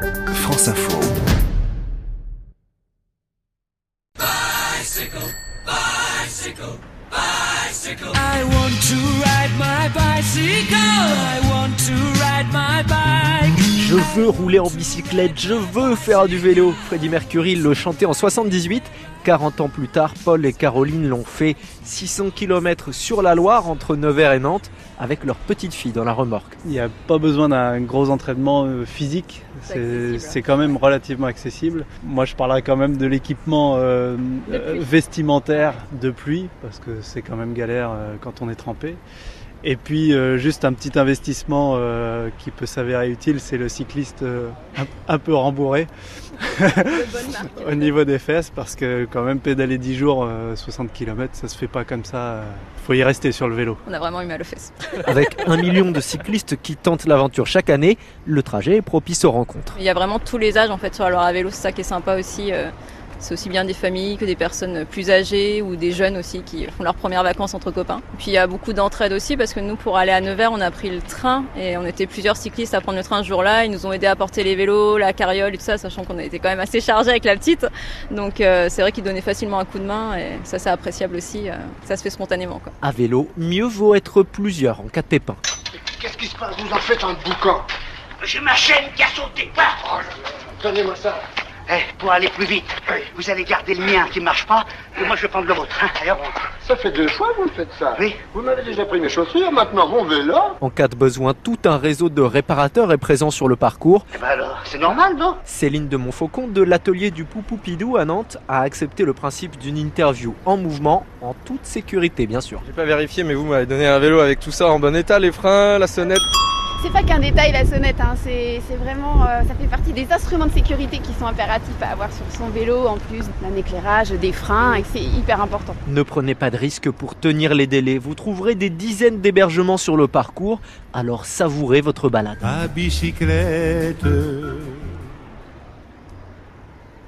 France Info. Bicycle, bicycle, bicycle. I want to ride my bicycle. I want to ride my bike. Je veux rouler en bicyclette, je veux faire du vélo. Freddie Mercury le chantait en 78. 40 ans plus tard, Paul et Caroline l'ont fait 600 km sur la Loire entre Nevers et Nantes avec leur petite fille dans la remorque. Il n'y a pas besoin d'un gros entraînement euh, physique, c'est quand même relativement accessible. Moi je parlerai quand même de l'équipement euh, euh, vestimentaire de pluie parce que c'est quand même galère quand on est trempé. Et puis euh, juste un petit investissement euh, qui peut s'avérer utile, c'est le cycliste euh, un, un peu rembourré au niveau des fesses parce que quand même pédaler 10 jours, euh, 60 km, ça se fait pas comme ça. euh, faut y rester sur le vélo. On a vraiment eu mal aux fesses. Avec un million de cyclistes qui tentent l'aventure chaque année, le trajet est propice aux rencontres. Il y a vraiment tous les âges en fait sur la Loire à vélo, c'est ça qui est sympa aussi. C'est aussi bien des familles que des personnes plus âgées ou des jeunes aussi qui font leurs premières vacances entre copains. Puis il y a beaucoup d'entraide aussi parce que nous pour aller à Nevers on a pris le train et on était plusieurs cyclistes à prendre le train ce jour-là. Ils nous ont aidés à porter les vélos, la carriole et tout ça, sachant qu'on était quand même assez chargés avec la petite. Donc euh, c'est vrai qu'ils donnaient facilement un coup de main et ça c'est appréciable aussi. euh, ça se fait spontanément quoi. À vélo, mieux vaut être plusieurs en cas de pépin. Qu'est-ce qui se passe? Vous en faites un boucan J'ai ma chaîne qui a sauté. Ah Oh, Donnez-moi ça. Eh, pour aller plus vite, vous allez garder le mien qui marche pas, et moi je vais prendre le vôtre. Hein. Allez. Ça fait deux fois que vous faites ça. Oui. Vous m'avez déjà pris mes chaussures, maintenant mon vélo. En cas de besoin, tout un réseau de réparateurs est présent sur le parcours. Eh ben alors, c'est normal, non? Céline de Montfaucon de l'atelier du Poupoupidou à Nantes a accepté le principe d'une interview en mouvement, en toute sécurité bien sûr. J'ai pas vérifié, mais vous m'avez donné un vélo avec tout ça en bon état, les freins, la sonnette. C'est pas qu'un détail la sonnette, hein. c'est vraiment, euh, ça fait partie des instruments de sécurité qui sont impératifs à avoir sur son vélo, en plus d'un éclairage, des freins, et c'est hyper important. Ne prenez pas de risques pour tenir les délais, vous trouverez des dizaines d'hébergements sur le parcours, alors savourez votre balade. À bicyclette,